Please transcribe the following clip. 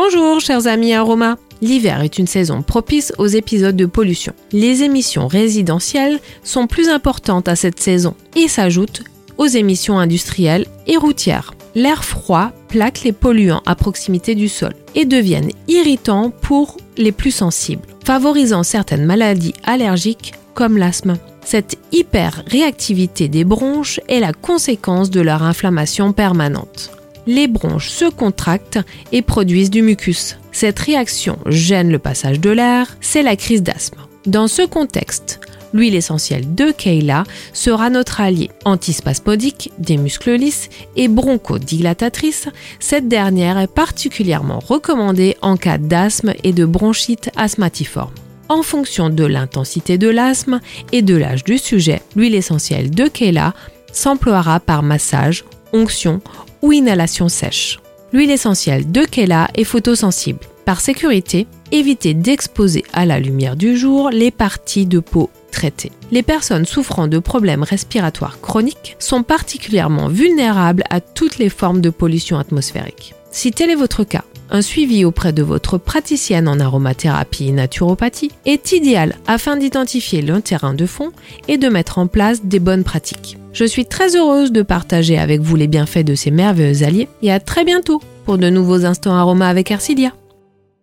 Bonjour chers amis aromas L'hiver est une saison propice aux épisodes de pollution. Les émissions résidentielles sont plus importantes à cette saison et s'ajoutent aux émissions industrielles et routières. L'air froid plaque les polluants à proximité du sol et deviennent irritants pour les plus sensibles, favorisant certaines maladies allergiques comme l'asthme. Cette hyper-réactivité des bronches est la conséquence de leur inflammation permanente. Les bronches se contractent et produisent du mucus. Cette réaction gêne le passage de l'air, c'est la crise d'asthme. Dans ce contexte, l'huile essentielle de Keila sera notre allié antispasmodique, des muscles lisses et bronchodilatatrice. Cette dernière est particulièrement recommandée en cas d'asthme et de bronchite asthmatiforme. En fonction de l'intensité de l'asthme et de l'âge du sujet, l'huile essentielle de Keila s'emploiera par massage, onction ou inhalation sèche. L'huile essentielle de Kela est photosensible. Par sécurité, évitez d'exposer à la lumière du jour les parties de peau traitées. Les personnes souffrant de problèmes respiratoires chroniques sont particulièrement vulnérables à toutes les formes de pollution atmosphérique. Si tel est votre cas, un suivi auprès de votre praticienne en aromathérapie et naturopathie est idéal afin d'identifier le terrain de fond et de mettre en place des bonnes pratiques. Je suis très heureuse de partager avec vous les bienfaits de ces merveilleux alliés et à très bientôt pour de nouveaux instants aromas avec Arcilia.